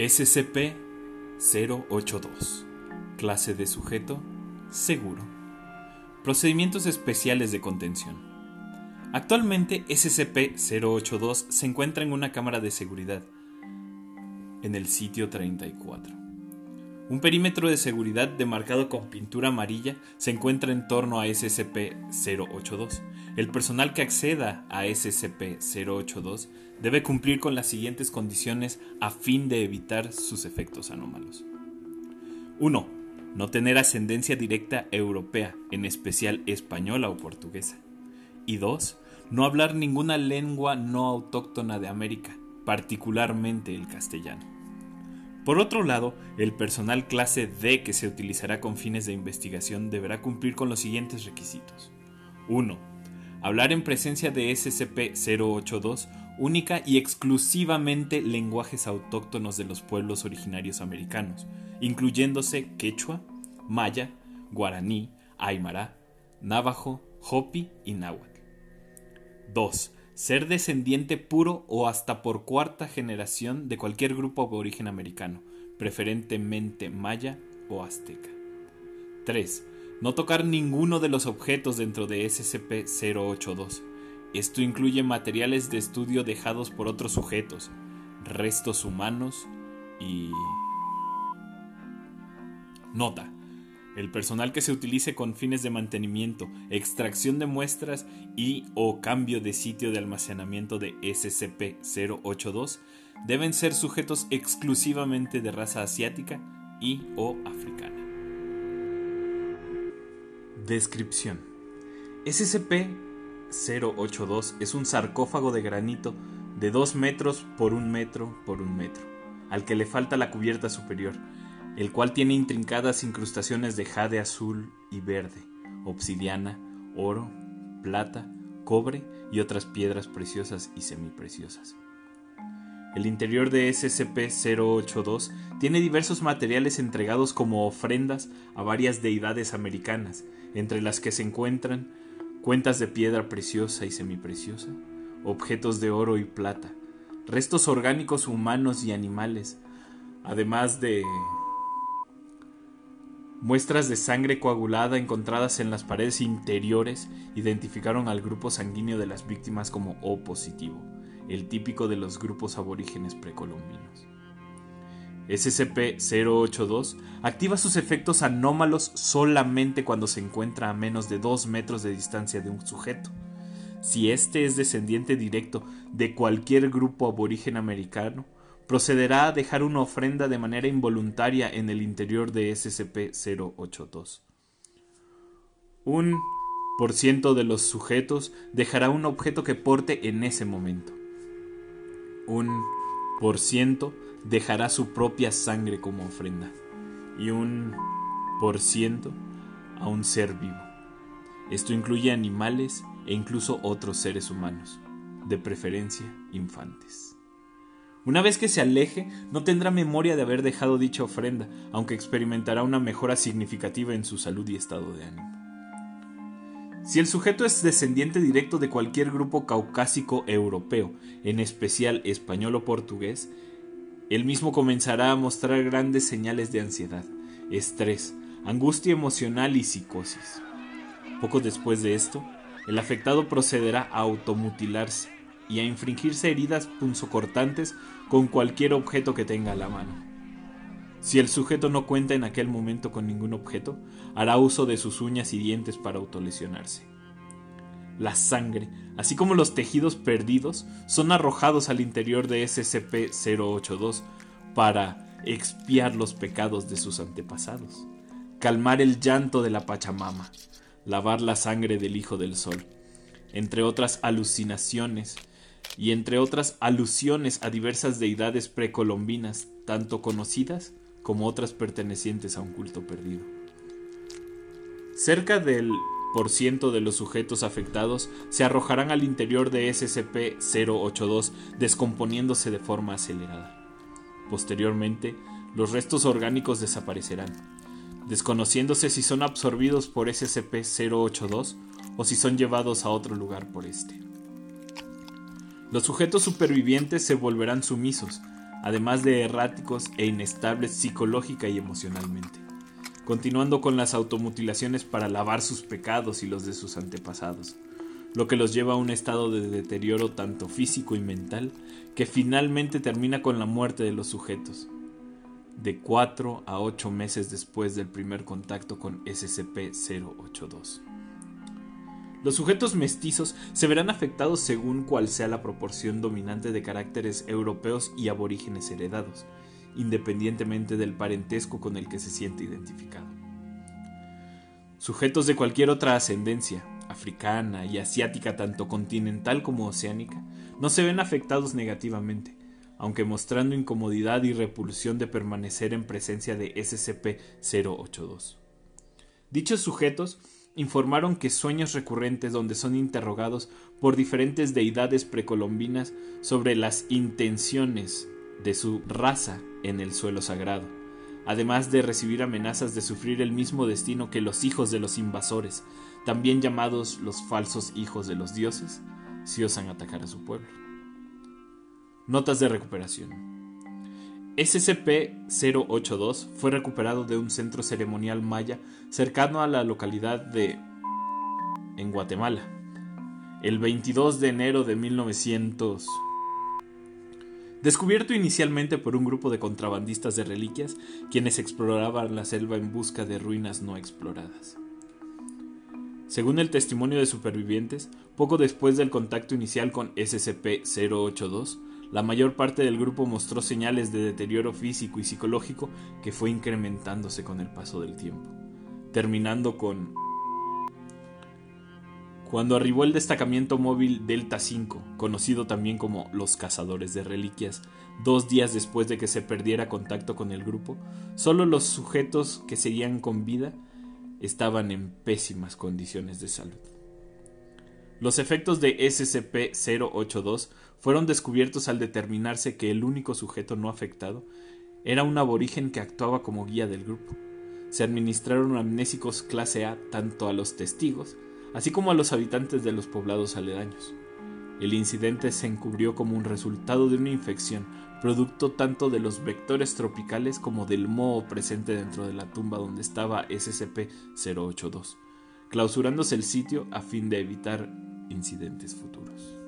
SCP-082 Clase de sujeto Seguro. Procedimientos especiales de contención. Actualmente SCP-082 se encuentra en una cámara de seguridad en el sitio 34. Un perímetro de seguridad demarcado con pintura amarilla se encuentra en torno a SCP-082. El personal que acceda a SCP-082 debe cumplir con las siguientes condiciones a fin de evitar sus efectos anómalos. 1. No tener ascendencia directa europea, en especial española o portuguesa. Y 2. No hablar ninguna lengua no autóctona de América, particularmente el castellano. Por otro lado, el personal clase D que se utilizará con fines de investigación deberá cumplir con los siguientes requisitos. 1. Hablar en presencia de SCP-082 única y exclusivamente lenguajes autóctonos de los pueblos originarios americanos, incluyéndose quechua, maya, guaraní, aymara, navajo, hopi y náhuatl. 2 ser descendiente puro o hasta por cuarta generación de cualquier grupo aborigen americano, preferentemente maya o azteca. 3. No tocar ninguno de los objetos dentro de SCP-082. Esto incluye materiales de estudio dejados por otros sujetos, restos humanos y... Nota. El personal que se utilice con fines de mantenimiento, extracción de muestras y o cambio de sitio de almacenamiento de SCP-082 deben ser sujetos exclusivamente de raza asiática y o africana. Descripción. SCP-082 es un sarcófago de granito de 2 metros por 1 metro por 1 metro, al que le falta la cubierta superior el cual tiene intrincadas incrustaciones de jade azul y verde, obsidiana, oro, plata, cobre y otras piedras preciosas y semipreciosas. El interior de SCP-082 tiene diversos materiales entregados como ofrendas a varias deidades americanas, entre las que se encuentran cuentas de piedra preciosa y semipreciosa, objetos de oro y plata, restos orgánicos humanos y animales, además de Muestras de sangre coagulada encontradas en las paredes interiores identificaron al grupo sanguíneo de las víctimas como O positivo, el típico de los grupos aborígenes precolombinos. SCP-082 activa sus efectos anómalos solamente cuando se encuentra a menos de 2 metros de distancia de un sujeto. Si éste es descendiente directo de cualquier grupo aborigen americano, procederá a dejar una ofrenda de manera involuntaria en el interior de SCP-082. Un por ciento de los sujetos dejará un objeto que porte en ese momento. Un por ciento dejará su propia sangre como ofrenda. Y un por ciento a un ser vivo. Esto incluye animales e incluso otros seres humanos, de preferencia infantes. Una vez que se aleje, no tendrá memoria de haber dejado dicha ofrenda, aunque experimentará una mejora significativa en su salud y estado de ánimo. Si el sujeto es descendiente directo de cualquier grupo caucásico europeo, en especial español o portugués, él mismo comenzará a mostrar grandes señales de ansiedad, estrés, angustia emocional y psicosis. Poco después de esto, el afectado procederá a automutilarse, y a infringirse heridas punzocortantes con cualquier objeto que tenga a la mano. Si el sujeto no cuenta en aquel momento con ningún objeto, hará uso de sus uñas y dientes para autolesionarse. La sangre, así como los tejidos perdidos, son arrojados al interior de SCP-082 para expiar los pecados de sus antepasados, calmar el llanto de la Pachamama, lavar la sangre del Hijo del Sol, entre otras alucinaciones y entre otras alusiones a diversas deidades precolombinas, tanto conocidas como otras pertenecientes a un culto perdido. Cerca del por ciento de los sujetos afectados se arrojarán al interior de SCP-082 descomponiéndose de forma acelerada. Posteriormente, los restos orgánicos desaparecerán, desconociéndose si son absorbidos por SCP-082 o si son llevados a otro lugar por este. Los sujetos supervivientes se volverán sumisos, además de erráticos e inestables psicológica y emocionalmente, continuando con las automutilaciones para lavar sus pecados y los de sus antepasados, lo que los lleva a un estado de deterioro tanto físico y mental que finalmente termina con la muerte de los sujetos, de 4 a 8 meses después del primer contacto con SCP-082. Los sujetos mestizos se verán afectados según cual sea la proporción dominante de caracteres europeos y aborígenes heredados, independientemente del parentesco con el que se siente identificado. Sujetos de cualquier otra ascendencia, africana y asiática tanto continental como oceánica, no se ven afectados negativamente, aunque mostrando incomodidad y repulsión de permanecer en presencia de SCP-082. Dichos sujetos informaron que sueños recurrentes donde son interrogados por diferentes deidades precolombinas sobre las intenciones de su raza en el suelo sagrado, además de recibir amenazas de sufrir el mismo destino que los hijos de los invasores, también llamados los falsos hijos de los dioses, si osan atacar a su pueblo. Notas de recuperación. SCP-082 fue recuperado de un centro ceremonial maya cercano a la localidad de en Guatemala el 22 de enero de 1900. Descubierto inicialmente por un grupo de contrabandistas de reliquias, quienes exploraban la selva en busca de ruinas no exploradas. Según el testimonio de supervivientes, poco después del contacto inicial con SCP-082, la mayor parte del grupo mostró señales de deterioro físico y psicológico que fue incrementándose con el paso del tiempo, terminando con... Cuando arribó el destacamento móvil Delta 5, conocido también como los cazadores de reliquias, dos días después de que se perdiera contacto con el grupo, solo los sujetos que seguían con vida estaban en pésimas condiciones de salud. Los efectos de SCP-082 fueron descubiertos al determinarse que el único sujeto no afectado era un aborigen que actuaba como guía del grupo. Se administraron amnésicos clase A tanto a los testigos, así como a los habitantes de los poblados aledaños. El incidente se encubrió como un resultado de una infección, producto tanto de los vectores tropicales como del moho presente dentro de la tumba donde estaba SCP-082, clausurándose el sitio a fin de evitar incidentes futuros.